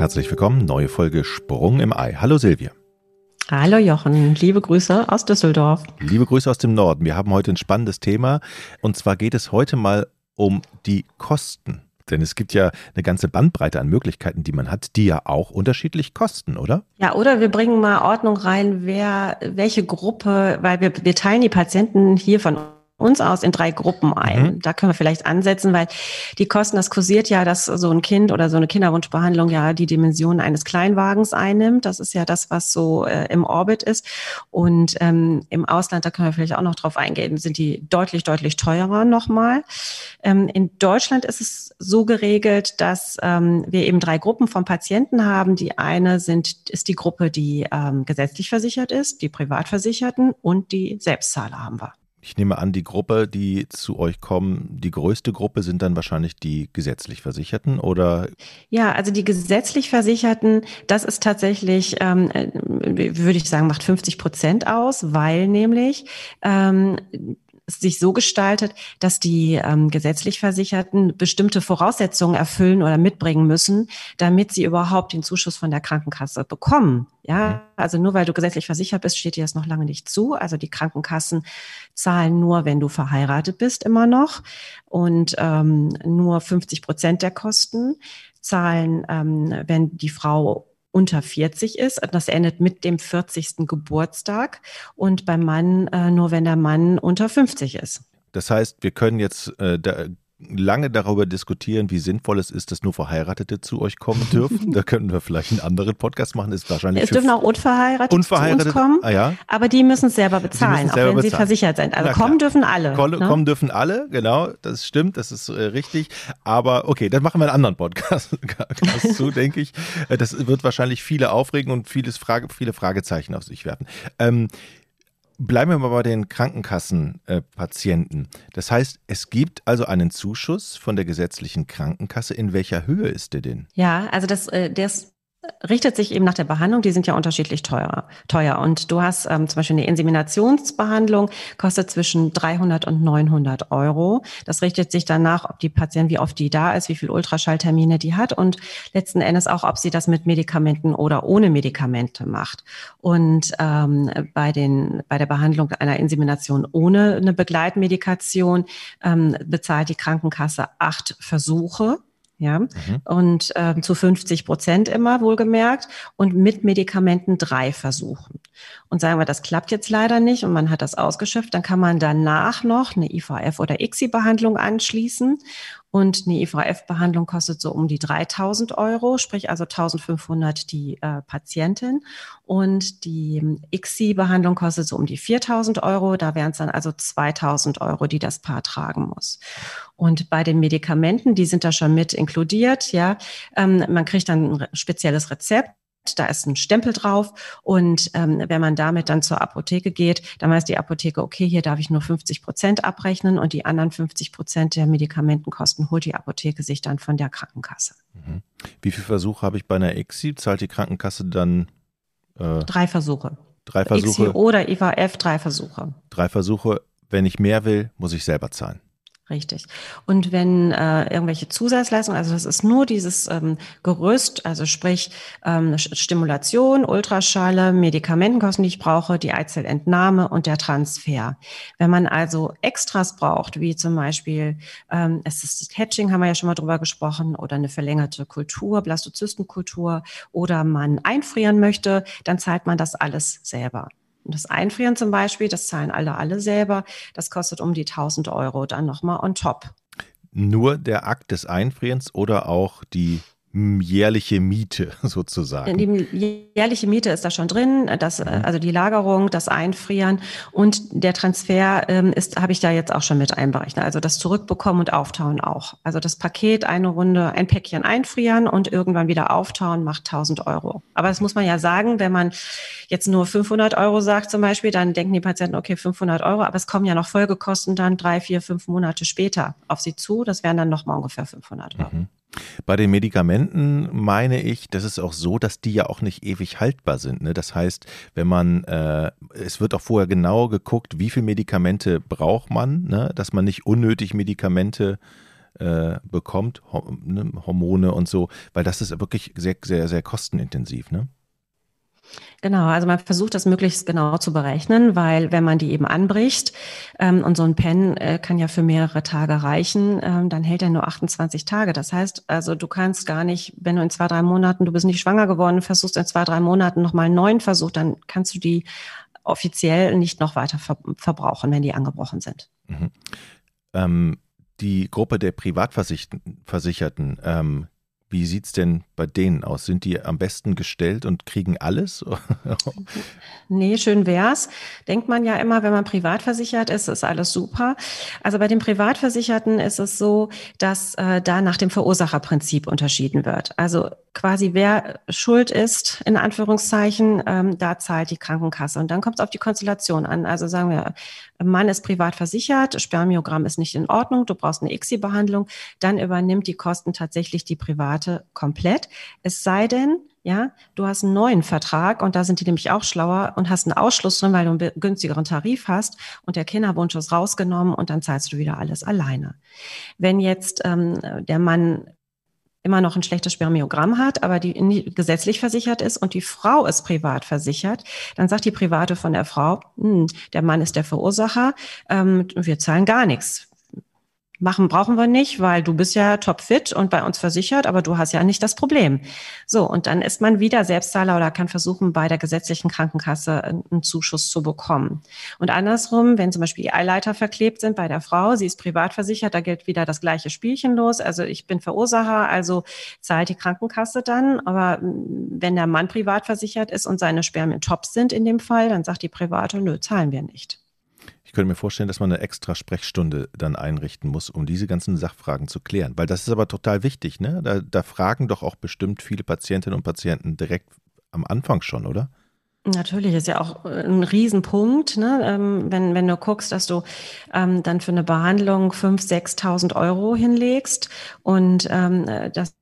Herzlich willkommen, neue Folge Sprung im Ei. Hallo Silvia. Hallo Jochen, liebe Grüße aus Düsseldorf. Liebe Grüße aus dem Norden. Wir haben heute ein spannendes Thema und zwar geht es heute mal um die Kosten. Denn es gibt ja eine ganze Bandbreite an Möglichkeiten, die man hat, die ja auch unterschiedlich kosten, oder? Ja, oder wir bringen mal Ordnung rein, wer, welche Gruppe, weil wir, wir teilen die Patienten hier von uns aus in drei Gruppen ein. Mhm. Da können wir vielleicht ansetzen, weil die Kosten, das kursiert ja, dass so ein Kind oder so eine Kinderwunschbehandlung ja die Dimension eines Kleinwagens einnimmt. Das ist ja das, was so äh, im Orbit ist. Und ähm, im Ausland, da können wir vielleicht auch noch drauf eingehen, sind die deutlich, deutlich teurer nochmal. Ähm, in Deutschland ist es so geregelt, dass ähm, wir eben drei Gruppen von Patienten haben. Die eine sind, ist die Gruppe, die ähm, gesetzlich versichert ist, die Privatversicherten und die Selbstzahler haben wir. Ich nehme an, die Gruppe, die zu euch kommen, die größte Gruppe sind dann wahrscheinlich die gesetzlich Versicherten oder? Ja, also die gesetzlich Versicherten, das ist tatsächlich, ähm, äh, würde ich sagen, macht 50 Prozent aus, weil nämlich ähm, sich so gestaltet, dass die ähm, gesetzlich Versicherten bestimmte Voraussetzungen erfüllen oder mitbringen müssen, damit sie überhaupt den Zuschuss von der Krankenkasse bekommen. Ja, mhm. also nur weil du gesetzlich versichert bist, steht dir das noch lange nicht zu. Also die Krankenkassen zahlen nur, wenn du verheiratet bist, immer noch und ähm, nur 50 Prozent der Kosten zahlen, ähm, wenn die Frau unter 40 ist. Das endet mit dem 40. Geburtstag und beim Mann äh, nur, wenn der Mann unter 50 ist. Das heißt, wir können jetzt äh, da lange darüber diskutieren, wie sinnvoll es ist, dass nur Verheiratete zu euch kommen dürfen. da könnten wir vielleicht einen anderen Podcast machen. Ist wahrscheinlich es dürfen auch Unverheiratete, Unverheiratete zu uns kommen, ah, ja. aber die müssen es selber bezahlen, auch wenn bezahlen. sie versichert sind. Also kommen dürfen alle. Komm, ne? Kommen dürfen alle, genau, das stimmt, das ist äh, richtig. Aber okay, dann machen wir einen anderen Podcast zu, denke ich. Äh, das wird wahrscheinlich viele aufregen und vieles Frage, viele Fragezeichen auf sich werfen. Ähm, Bleiben wir mal bei den Krankenkassenpatienten. Das heißt, es gibt also einen Zuschuss von der gesetzlichen Krankenkasse. In welcher Höhe ist der denn? Ja, also das, äh, der ist richtet sich eben nach der Behandlung, die sind ja unterschiedlich teuer. teuer. Und du hast ähm, zum Beispiel eine Inseminationsbehandlung, kostet zwischen 300 und 900 Euro. Das richtet sich danach, ob die Patientin, wie oft die da ist, wie viel Ultraschalltermine die hat und letzten Endes auch, ob sie das mit Medikamenten oder ohne Medikamente macht. Und ähm, bei, den, bei der Behandlung einer Insemination ohne eine Begleitmedikation ähm, bezahlt die Krankenkasse acht Versuche ja, mhm. und äh, zu 50 Prozent immer wohlgemerkt und mit Medikamenten drei versuchen. Und sagen wir, das klappt jetzt leider nicht und man hat das ausgeschöpft, dann kann man danach noch eine IVF oder ICSI-Behandlung anschließen und eine IVF-Behandlung kostet so um die 3000 Euro, sprich also 1500 die äh, Patientin. Und die ICSI-Behandlung kostet so um die 4000 Euro. Da wären es dann also 2000 Euro, die das Paar tragen muss. Und bei den Medikamenten, die sind da schon mit inkludiert, ja. Ähm, man kriegt dann ein spezielles Rezept da ist ein Stempel drauf und ähm, wenn man damit dann zur Apotheke geht, dann weiß die Apotheke, okay, hier darf ich nur 50 Prozent abrechnen und die anderen 50 Prozent der Medikamentenkosten holt die Apotheke sich dann von der Krankenkasse. Mhm. Wie viele Versuche habe ich bei einer ICSI? Zahlt die Krankenkasse dann? Äh, drei Versuche. Drei Versuche. ICSI oder IVF, drei Versuche. Drei Versuche. Wenn ich mehr will, muss ich selber zahlen. Richtig. Und wenn äh, irgendwelche Zusatzleistungen, also das ist nur dieses ähm, Gerüst, also sprich ähm, Stimulation, Ultraschalle, Medikamentenkosten, die ich brauche, die Eizellentnahme und der Transfer. Wenn man also Extras braucht, wie zum Beispiel ähm, Assisted Hatching, haben wir ja schon mal drüber gesprochen, oder eine verlängerte Kultur, Blastozystenkultur, oder man einfrieren möchte, dann zahlt man das alles selber. Das Einfrieren zum Beispiel, das zahlen alle, alle selber. Das kostet um die 1000 Euro dann nochmal on top. Nur der Akt des Einfrierens oder auch die jährliche Miete sozusagen. Die jährliche Miete ist da schon drin, das, mhm. also die Lagerung, das Einfrieren und der Transfer ähm, ist, habe ich da jetzt auch schon mit einberechnet. Also das Zurückbekommen und Auftauen auch. Also das Paket, eine Runde, ein Päckchen einfrieren und irgendwann wieder auftauen macht 1000 Euro. Aber das muss man ja sagen, wenn man jetzt nur 500 Euro sagt zum Beispiel, dann denken die Patienten, okay, 500 Euro, aber es kommen ja noch Folgekosten dann drei, vier, fünf Monate später auf sie zu. Das wären dann nochmal ungefähr 500 Euro. Mhm. Bei den Medikamenten meine ich, das ist auch so, dass die ja auch nicht ewig haltbar sind. Ne? Das heißt, wenn man, äh, es wird auch vorher genau geguckt, wie viele Medikamente braucht man, ne? dass man nicht unnötig Medikamente äh, bekommt, ne? Hormone und so, weil das ist wirklich sehr, sehr, sehr kostenintensiv. Ne? Genau, also man versucht das möglichst genau zu berechnen, weil wenn man die eben anbricht ähm, und so ein Pen äh, kann ja für mehrere Tage reichen, ähm, dann hält er nur 28 Tage. Das heißt, also du kannst gar nicht, wenn du in zwei, drei Monaten, du bist nicht schwanger geworden, versuchst in zwei, drei Monaten nochmal einen neuen Versuch, dann kannst du die offiziell nicht noch weiter ver verbrauchen, wenn die angebrochen sind. Mhm. Ähm, die Gruppe der Privatversicherten, wie sieht es denn bei denen aus? Sind die am besten gestellt und kriegen alles? nee, schön wär's. Denkt man ja immer, wenn man privat versichert ist, ist alles super. Also bei den Privatversicherten ist es so, dass äh, da nach dem Verursacherprinzip unterschieden wird. Also quasi wer schuld ist, in Anführungszeichen, ähm, da zahlt die Krankenkasse. Und dann kommt es auf die Konstellation an. Also sagen wir, Mann ist privat versichert, Spermiogramm ist nicht in Ordnung, du brauchst eine ICSI-Behandlung, dann übernimmt die Kosten tatsächlich die Private komplett. Es sei denn, ja, du hast einen neuen Vertrag und da sind die nämlich auch schlauer und hast einen Ausschluss drin, weil du einen günstigeren Tarif hast und der Kinderwunsch ist rausgenommen und dann zahlst du wieder alles alleine. Wenn jetzt ähm, der Mann immer noch ein schlechtes Spermiogramm hat, aber die gesetzlich versichert ist und die Frau ist privat versichert, dann sagt die Private von der Frau, hm, der Mann ist der Verursacher, ähm, wir zahlen gar nichts. Machen brauchen wir nicht, weil du bist ja topfit und bei uns versichert, aber du hast ja nicht das Problem. So, und dann ist man wieder Selbstzahler oder kann versuchen, bei der gesetzlichen Krankenkasse einen Zuschuss zu bekommen. Und andersrum, wenn zum Beispiel die Eileiter verklebt sind bei der Frau, sie ist privat versichert, da gilt wieder das gleiche Spielchen los. Also ich bin Verursacher, also zahlt die Krankenkasse dann. Aber wenn der Mann privat versichert ist und seine Spermien top sind in dem Fall, dann sagt die Private, nö, zahlen wir nicht. Ich könnte mir vorstellen, dass man eine extra Sprechstunde dann einrichten muss, um diese ganzen Sachfragen zu klären. Weil das ist aber total wichtig, ne? Da, da fragen doch auch bestimmt viele Patientinnen und Patienten direkt am Anfang schon, oder? Natürlich ist ja auch äh, ein Riesenpunkt, ne? Ähm, wenn, wenn du guckst, dass du ähm, dann für eine Behandlung 5.000, 6.000 Euro hinlegst und ähm, das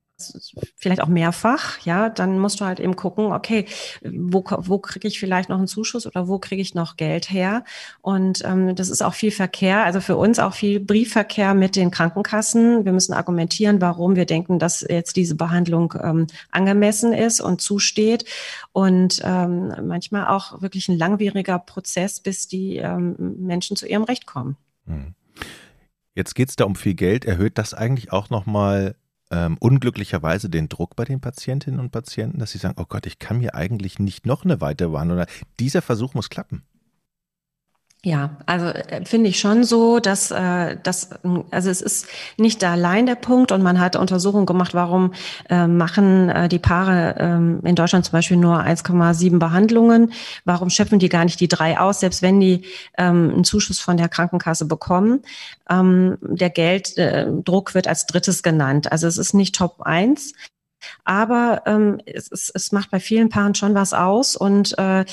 vielleicht auch mehrfach, ja, dann musst du halt eben gucken, okay, wo, wo kriege ich vielleicht noch einen Zuschuss oder wo kriege ich noch Geld her? Und ähm, das ist auch viel Verkehr, also für uns auch viel Briefverkehr mit den Krankenkassen. Wir müssen argumentieren, warum wir denken, dass jetzt diese Behandlung ähm, angemessen ist und zusteht. Und ähm, manchmal auch wirklich ein langwieriger Prozess, bis die ähm, Menschen zu ihrem Recht kommen. Hm. Jetzt geht es da um viel Geld. Erhöht das eigentlich auch nochmal ähm, unglücklicherweise den Druck bei den Patientinnen und Patienten, dass sie sagen, oh Gott, ich kann mir eigentlich nicht noch eine weitere Behandlung. Dieser Versuch muss klappen. Ja, also äh, finde ich schon so, dass äh, das also es ist nicht allein der Punkt und man hat Untersuchungen gemacht, warum äh, machen äh, die Paare ähm, in Deutschland zum Beispiel nur 1,7 Behandlungen, warum schöpfen die gar nicht die drei aus, selbst wenn die ähm, einen Zuschuss von der Krankenkasse bekommen. Ähm, der Gelddruck wird als drittes genannt. Also es ist nicht Top 1. Aber ähm, es, es, es macht bei vielen Paaren schon was aus und äh,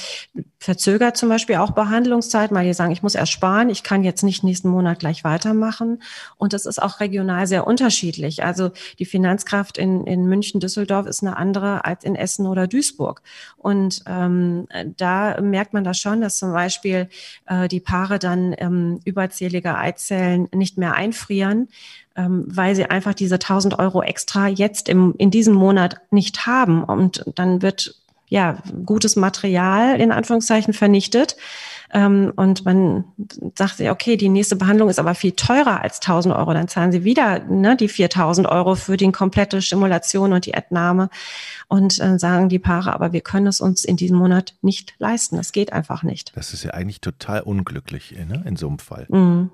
verzögert zum Beispiel auch Behandlungszeit, weil die sagen, ich muss erst sparen, ich kann jetzt nicht nächsten Monat gleich weitermachen. Und das ist auch regional sehr unterschiedlich. Also die Finanzkraft in, in München, Düsseldorf ist eine andere als in Essen oder Duisburg. Und ähm, da merkt man das schon, dass zum Beispiel äh, die Paare dann ähm, überzählige Eizellen nicht mehr einfrieren, ähm, weil sie einfach diese 1000 Euro extra jetzt im, in diesem Monat nicht haben. Und dann wird ja gutes Material in Anführungszeichen vernichtet. Ähm, und man sagt sich, okay, die nächste Behandlung ist aber viel teurer als 1000 Euro. Dann zahlen sie wieder ne, die 4000 Euro für die komplette Stimulation und die Entnahme. Und äh, sagen die Paare, aber wir können es uns in diesem Monat nicht leisten. Das geht einfach nicht. Das ist ja eigentlich total unglücklich ne, in so einem Fall. Mhm.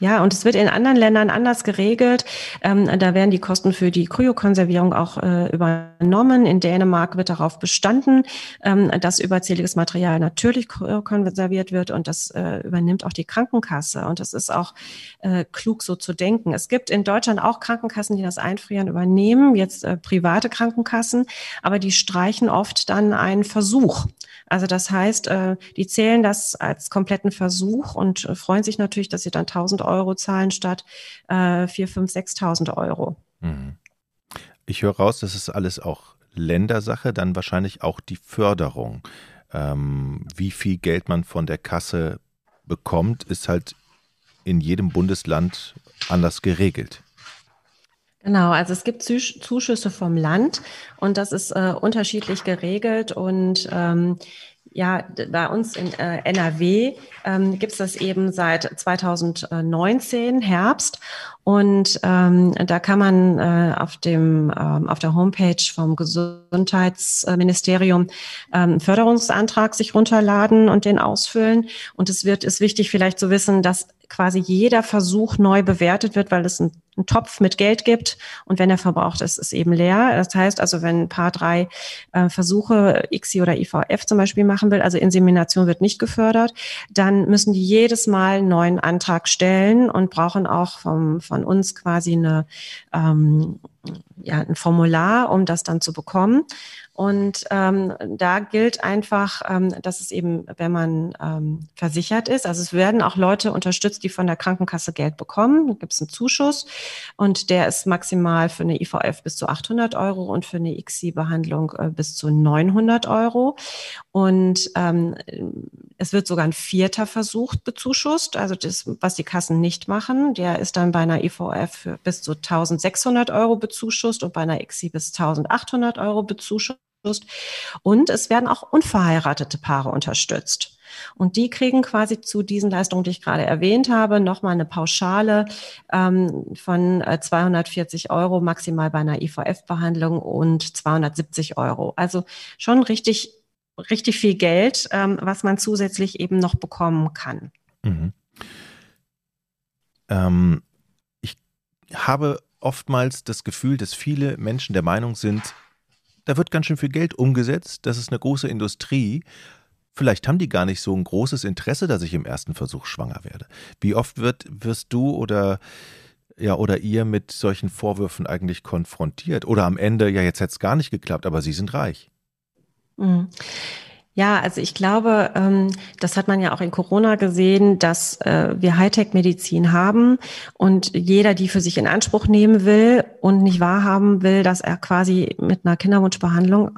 Ja, und es wird in anderen Ländern anders geregelt. Ähm, da werden die Kosten für die Kryokonservierung auch äh, übernommen. In Dänemark wird darauf bestanden, ähm, dass überzähliges Material natürlich konserviert wird und das äh, übernimmt auch die Krankenkasse. Und das ist auch äh, klug so zu denken. Es gibt in Deutschland auch Krankenkassen, die das Einfrieren übernehmen, jetzt äh, private Krankenkassen, aber die streichen oft dann einen Versuch. Also das heißt, äh, die zählen das als kompletten Versuch und äh, freuen sich natürlich, dass sie dann 1000 Euro zahlen statt äh, 4, 5, 6.000 Euro. Mhm. Ich höre raus, das ist alles auch Ländersache, dann wahrscheinlich auch die Förderung. Ähm, wie viel Geld man von der Kasse bekommt, ist halt in jedem Bundesland anders geregelt. Genau, also es gibt Zuschüsse vom Land und das ist äh, unterschiedlich geregelt und ähm, ja, bei uns in äh, NRW ähm, gibt es das eben seit 2019 Herbst und ähm, da kann man äh, auf dem ähm, auf der Homepage vom Gesundheitsministerium ähm, Förderungsantrag sich runterladen und den ausfüllen. Und es wird ist wichtig vielleicht zu wissen, dass quasi jeder Versuch neu bewertet wird, weil es ein einen Topf mit Geld gibt und wenn er verbraucht ist, ist eben leer. Das heißt also, wenn ein paar drei äh, Versuche ICSI oder IVF zum Beispiel machen will, also Insemination wird nicht gefördert, dann müssen die jedes Mal einen neuen Antrag stellen und brauchen auch vom, von uns quasi eine, ähm, ja, ein Formular, um das dann zu bekommen. Und ähm, da gilt einfach, ähm, dass es eben, wenn man ähm, versichert ist, also es werden auch Leute unterstützt, die von der Krankenkasse Geld bekommen. Da gibt es einen Zuschuss und der ist maximal für eine IVF bis zu 800 Euro und für eine ICSI-Behandlung äh, bis zu 900 Euro. Und ähm, es wird sogar ein vierter Versuch bezuschusst, also das, was die Kassen nicht machen. Der ist dann bei einer IVF für bis zu 1600 Euro bezuschusst und bei einer ICSI bis 1800 Euro bezuschusst. Und es werden auch unverheiratete Paare unterstützt. Und die kriegen quasi zu diesen Leistungen, die ich gerade erwähnt habe, nochmal eine Pauschale ähm, von 240 äh, Euro maximal bei einer IVF-Behandlung und 270 Euro. Also schon richtig, richtig viel Geld, ähm, was man zusätzlich eben noch bekommen kann. Mhm. Ähm, ich habe oftmals das Gefühl, dass viele Menschen der Meinung sind, da wird ganz schön viel Geld umgesetzt, das ist eine große Industrie. Vielleicht haben die gar nicht so ein großes Interesse, dass ich im ersten Versuch schwanger werde. Wie oft wird, wirst du oder ja, oder ihr mit solchen Vorwürfen eigentlich konfrontiert? Oder am Ende, ja, jetzt hätte es gar nicht geklappt, aber Sie sind reich. Mhm. Ja, also ich glaube, ähm, das hat man ja auch in Corona gesehen, dass äh, wir Hightech-Medizin haben und jeder, die für sich in Anspruch nehmen will und nicht wahrhaben will, dass er quasi mit einer Kinderwunschbehandlung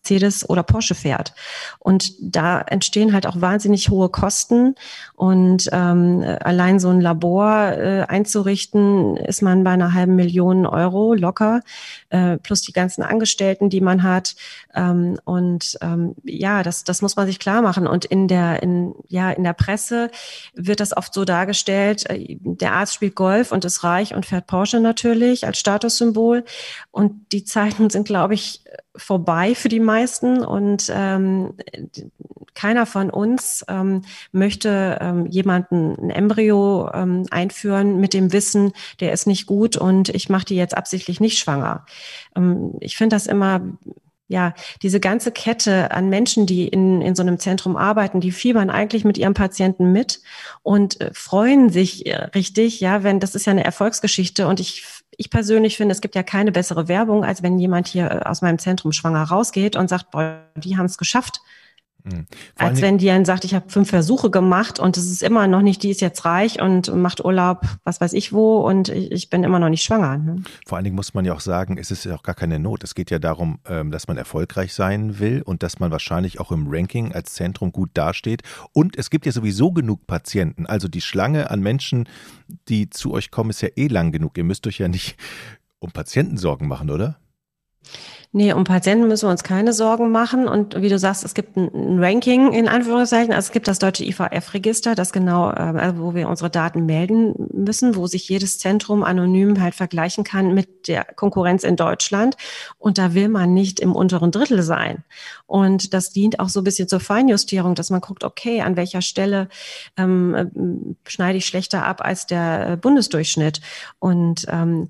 Mercedes oder Porsche fährt. Und da entstehen halt auch wahnsinnig hohe Kosten. Und ähm, allein so ein Labor äh, einzurichten, ist man bei einer halben Million Euro locker, äh, plus die ganzen Angestellten, die man hat. Ähm, und ähm, ja, das, das muss man sich klar machen. Und in der, in, ja, in der Presse wird das oft so dargestellt, äh, der Arzt spielt Golf und ist reich und fährt Porsche natürlich als Statussymbol. Und die Zeiten sind, glaube ich, vorbei für die meisten und ähm, keiner von uns ähm, möchte ähm, jemanden ein Embryo ähm, einführen mit dem Wissen, der ist nicht gut und ich mache die jetzt absichtlich nicht schwanger. Ähm, ich finde das immer ja, diese ganze Kette an Menschen, die in, in so einem Zentrum arbeiten, die fiebern eigentlich mit ihrem Patienten mit und äh, freuen sich äh, richtig, ja, wenn das ist ja eine Erfolgsgeschichte und ich ich persönlich finde, es gibt ja keine bessere Werbung, als wenn jemand hier äh, aus meinem Zentrum schwanger rausgeht und sagt, boah, die haben es geschafft. Mhm. Als wenn die dann sagt, ich habe fünf Versuche gemacht und es ist immer noch nicht, die ist jetzt reich und macht Urlaub, was weiß ich wo und ich, ich bin immer noch nicht schwanger. Ne? Vor allen Dingen muss man ja auch sagen, es ist ja auch gar keine Not. Es geht ja darum, ähm, dass man erfolgreich sein will und dass man wahrscheinlich auch im Ranking als Zentrum gut dasteht. Und es gibt ja sowieso genug Patienten. Also die Schlange an Menschen, die zu euch kommen, ist ja eh lang genug. Ihr müsst euch ja nicht um Patienten Sorgen machen, oder? Nee, um Patienten müssen wir uns keine Sorgen machen. Und wie du sagst, es gibt ein Ranking in Anführungszeichen. Also es gibt das deutsche IVF-Register, das genau, also wo wir unsere Daten melden müssen, wo sich jedes Zentrum anonym halt vergleichen kann mit der Konkurrenz in Deutschland. Und da will man nicht im unteren Drittel sein. Und das dient auch so ein bisschen zur Feinjustierung, dass man guckt, okay, an welcher Stelle ähm, äh, schneide ich schlechter ab als der äh, Bundesdurchschnitt. Und ähm,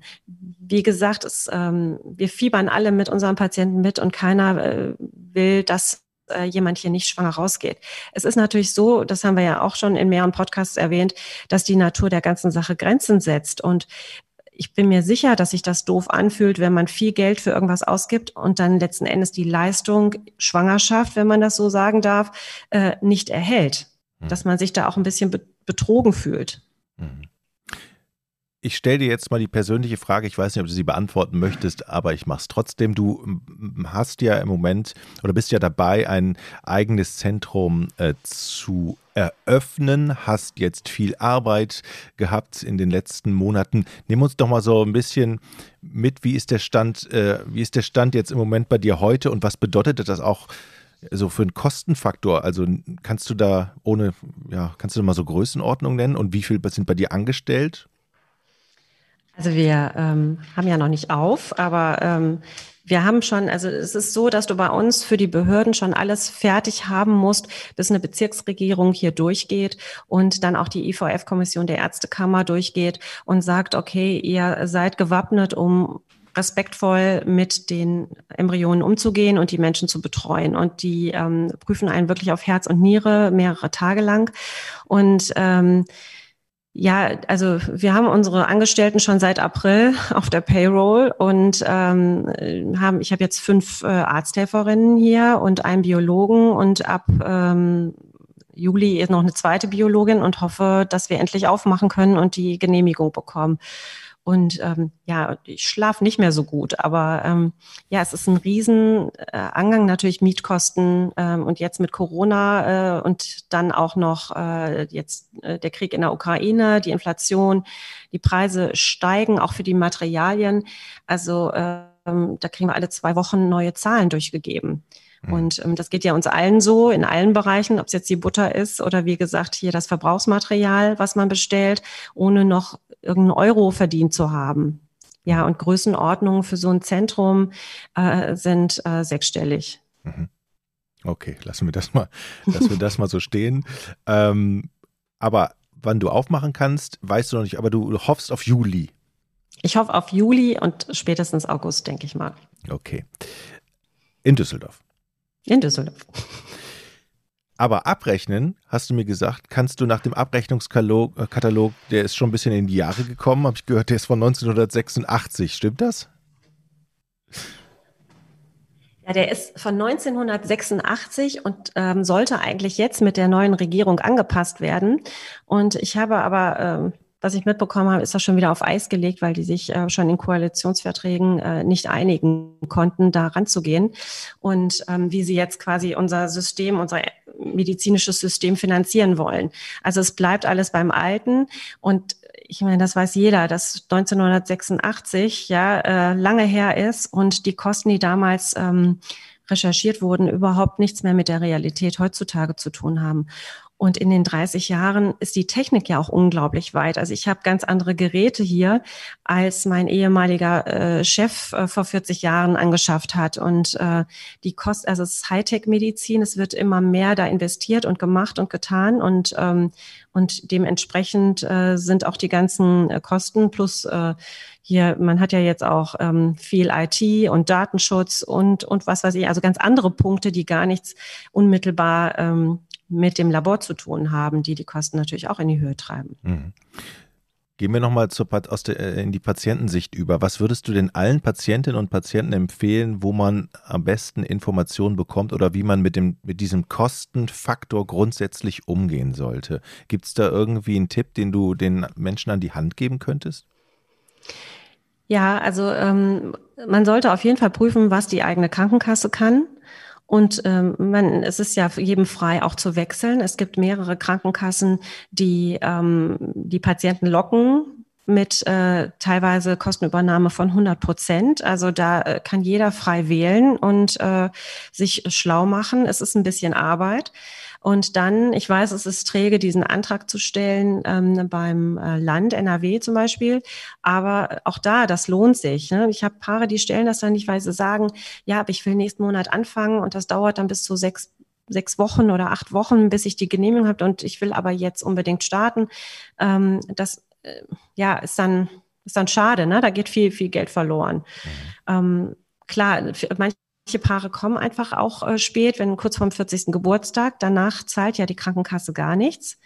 wie gesagt, es, ähm, wir fiebern alle mit unseren Patienten mit und keiner äh, will, dass äh, jemand hier nicht schwanger rausgeht. Es ist natürlich so, das haben wir ja auch schon in mehreren Podcasts erwähnt, dass die Natur der ganzen Sache Grenzen setzt und ich bin mir sicher, dass sich das doof anfühlt, wenn man viel Geld für irgendwas ausgibt und dann letzten Endes die Leistung Schwangerschaft, wenn man das so sagen darf, äh, nicht erhält. Mhm. Dass man sich da auch ein bisschen betrogen fühlt. Mhm. Ich stelle dir jetzt mal die persönliche Frage, ich weiß nicht, ob du sie beantworten möchtest, aber ich mache es trotzdem. Du hast ja im Moment oder bist ja dabei, ein eigenes Zentrum äh, zu eröffnen, hast jetzt viel Arbeit gehabt in den letzten Monaten. Nimm uns doch mal so ein bisschen mit, wie ist der Stand, äh, wie ist der Stand jetzt im Moment bei dir heute und was bedeutet das auch so für einen Kostenfaktor? Also kannst du da ohne, ja, kannst du mal so Größenordnung nennen und wie viel sind bei dir angestellt? Also wir ähm, haben ja noch nicht auf, aber ähm, wir haben schon, also es ist so, dass du bei uns für die Behörden schon alles fertig haben musst, bis eine Bezirksregierung hier durchgeht und dann auch die IVF-Kommission der Ärztekammer durchgeht und sagt, okay, ihr seid gewappnet, um respektvoll mit den Embryonen umzugehen und die Menschen zu betreuen. Und die ähm, prüfen einen wirklich auf Herz und Niere mehrere Tage lang. Und ähm, ja, also wir haben unsere Angestellten schon seit April auf der Payroll und ähm, haben, ich habe jetzt fünf äh, Arzthelferinnen hier und einen Biologen und ab ähm, Juli ist noch eine zweite Biologin und hoffe, dass wir endlich aufmachen können und die Genehmigung bekommen. Und ähm, ja, ich schlafe nicht mehr so gut, aber ähm, ja, es ist ein Riesenangang, äh, natürlich Mietkosten ähm, und jetzt mit Corona äh, und dann auch noch äh, jetzt äh, der Krieg in der Ukraine, die Inflation, die Preise steigen, auch für die Materialien. Also ähm, da kriegen wir alle zwei Wochen neue Zahlen durchgegeben. Mhm. Und ähm, das geht ja uns allen so in allen Bereichen, ob es jetzt die Butter ist oder wie gesagt hier das Verbrauchsmaterial, was man bestellt, ohne noch irgendeinen Euro verdient zu haben. Ja, und Größenordnungen für so ein Zentrum äh, sind äh, sechsstellig. Mhm. Okay, lassen wir das mal, lassen wir das mal so stehen. Ähm, aber wann du aufmachen kannst, weißt du noch nicht, aber du hoffst auf Juli. Ich hoffe auf Juli und spätestens August, denke ich mal. Okay. In Düsseldorf. In Düsseldorf. Aber abrechnen, hast du mir gesagt, kannst du nach dem Abrechnungskatalog, äh, der ist schon ein bisschen in die Jahre gekommen, habe ich gehört, der ist von 1986. Stimmt das? Ja, der ist von 1986 und ähm, sollte eigentlich jetzt mit der neuen Regierung angepasst werden. Und ich habe aber ähm, was ich mitbekommen habe, ist das schon wieder auf Eis gelegt, weil die sich äh, schon in Koalitionsverträgen äh, nicht einigen konnten, da ranzugehen. Und ähm, wie sie jetzt quasi unser System, unser medizinisches System finanzieren wollen. Also es bleibt alles beim Alten. Und ich meine, das weiß jeder, dass 1986 ja äh, lange her ist und die Kosten, die damals ähm, recherchiert wurden, überhaupt nichts mehr mit der Realität heutzutage zu tun haben. Und in den 30 Jahren ist die Technik ja auch unglaublich weit. Also ich habe ganz andere Geräte hier, als mein ehemaliger äh, Chef äh, vor 40 Jahren angeschafft hat. Und äh, die Kost, also es ist Hightech-Medizin, es wird immer mehr da investiert und gemacht und getan. Und, ähm, und dementsprechend äh, sind auch die ganzen äh, Kosten plus äh, hier, man hat ja jetzt auch ähm, viel IT und Datenschutz und, und was weiß ich, also ganz andere Punkte, die gar nichts unmittelbar ähm, mit dem Labor zu tun haben, die die Kosten natürlich auch in die Höhe treiben. Mhm. Gehen wir nochmal äh, in die Patientensicht über. Was würdest du denn allen Patientinnen und Patienten empfehlen, wo man am besten Informationen bekommt oder wie man mit, dem, mit diesem Kostenfaktor grundsätzlich umgehen sollte? Gibt es da irgendwie einen Tipp, den du den Menschen an die Hand geben könntest? Ja, also ähm, man sollte auf jeden Fall prüfen, was die eigene Krankenkasse kann. Und ähm, man, es ist ja jedem frei, auch zu wechseln. Es gibt mehrere Krankenkassen, die ähm, die Patienten locken mit äh, teilweise Kostenübernahme von 100 Prozent. Also da äh, kann jeder frei wählen und äh, sich schlau machen. Es ist ein bisschen Arbeit. Und dann, ich weiß, es ist träge, diesen Antrag zu stellen ähm, beim äh, Land NRW zum Beispiel. Aber auch da, das lohnt sich. Ne? Ich habe Paare, die stellen das dann nicht, weil sie sagen, ja, aber ich will nächsten Monat anfangen und das dauert dann bis zu sechs sechs Wochen oder acht Wochen, bis ich die Genehmigung habe und ich will aber jetzt unbedingt starten. Ähm, das äh, ja ist dann ist dann schade, ne? Da geht viel viel Geld verloren. Mhm. Ähm, klar, manche Manche Paare kommen einfach auch äh, spät, wenn kurz vorm 40. Geburtstag. Danach zahlt ja die Krankenkasse gar nichts.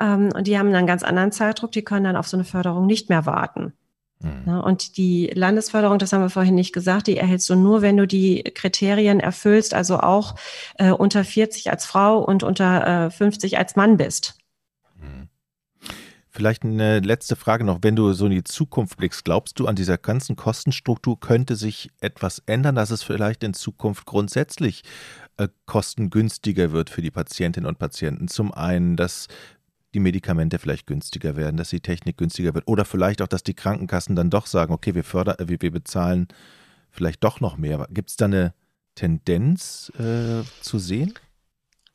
Ähm, und die haben einen ganz anderen Zeitdruck. Die können dann auf so eine Förderung nicht mehr warten. Mhm. Ja, und die Landesförderung, das haben wir vorhin nicht gesagt, die erhältst du nur, wenn du die Kriterien erfüllst, also auch äh, unter 40 als Frau und unter äh, 50 als Mann bist. Vielleicht eine letzte Frage noch. Wenn du so in die Zukunft blickst, glaubst du, an dieser ganzen Kostenstruktur könnte sich etwas ändern, dass es vielleicht in Zukunft grundsätzlich äh, kostengünstiger wird für die Patientinnen und Patienten? Zum einen, dass die Medikamente vielleicht günstiger werden, dass die Technik günstiger wird oder vielleicht auch, dass die Krankenkassen dann doch sagen, okay, wir fördern, wir, wir bezahlen vielleicht doch noch mehr. Gibt es da eine Tendenz äh, zu sehen?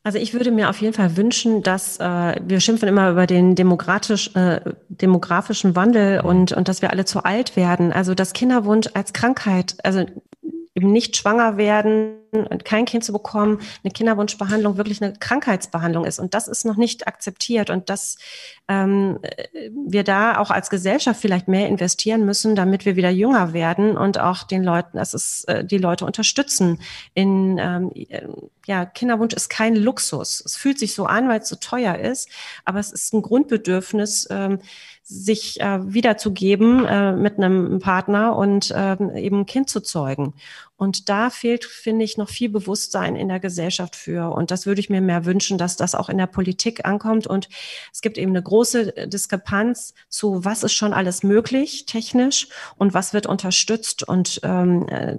Also ich würde mir auf jeden Fall wünschen, dass äh, wir schimpfen immer über den demokratisch, äh, demografischen Wandel mhm. und, und dass wir alle zu alt werden. Also dass Kinderwunsch als Krankheit, also eben nicht schwanger werden kein Kind zu bekommen, eine Kinderwunschbehandlung wirklich eine Krankheitsbehandlung ist. Und das ist noch nicht akzeptiert und dass ähm, wir da auch als Gesellschaft vielleicht mehr investieren müssen, damit wir wieder jünger werden und auch den Leuten, dass es äh, die Leute unterstützen. In ähm, ja, Kinderwunsch ist kein Luxus. Es fühlt sich so an, weil es so teuer ist, aber es ist ein Grundbedürfnis. Ähm, sich äh, wiederzugeben äh, mit einem Partner und äh, eben ein Kind zu zeugen. Und da fehlt, finde ich, noch viel Bewusstsein in der Gesellschaft für. Und das würde ich mir mehr wünschen, dass das auch in der Politik ankommt. Und es gibt eben eine große Diskrepanz zu, was ist schon alles möglich technisch und was wird unterstützt. Und ähm, äh,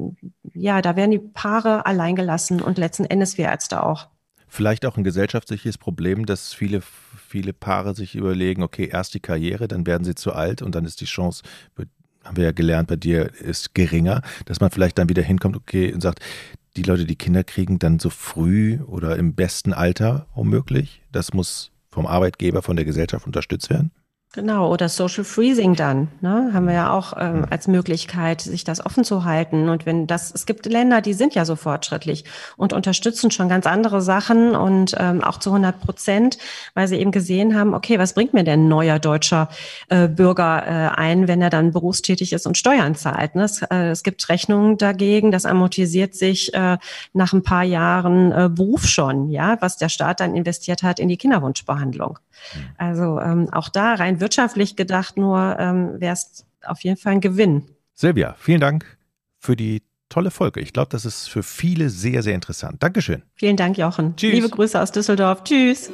ja, da werden die Paare alleingelassen und letzten Endes wir Ärzte auch. Vielleicht auch ein gesellschaftliches Problem, dass viele, viele Paare sich überlegen, okay, erst die Karriere, dann werden sie zu alt und dann ist die Chance, haben wir ja gelernt, bei dir ist geringer, dass man vielleicht dann wieder hinkommt, okay, und sagt, die Leute, die Kinder kriegen, dann so früh oder im besten Alter womöglich. Das muss vom Arbeitgeber, von der Gesellschaft unterstützt werden. Genau, oder Social Freezing dann, ne, haben wir ja auch ähm, als Möglichkeit, sich das offen zu halten. Und wenn das, es gibt Länder, die sind ja so fortschrittlich und unterstützen schon ganz andere Sachen und ähm, auch zu 100 Prozent, weil sie eben gesehen haben, okay, was bringt mir denn ein neuer deutscher äh, Bürger äh, ein, wenn er dann berufstätig ist und Steuern zahlt? Ne? Es, äh, es gibt Rechnungen dagegen, das amortisiert sich äh, nach ein paar Jahren äh, Beruf schon, ja, was der Staat dann investiert hat in die Kinderwunschbehandlung. Hm. Also ähm, auch da rein wirtschaftlich gedacht nur ähm, wäre es auf jeden Fall ein Gewinn. Silvia, vielen Dank für die tolle Folge. Ich glaube, das ist für viele sehr, sehr interessant. Dankeschön. Vielen Dank, Jochen. Tschüss. Liebe Grüße aus Düsseldorf. Tschüss.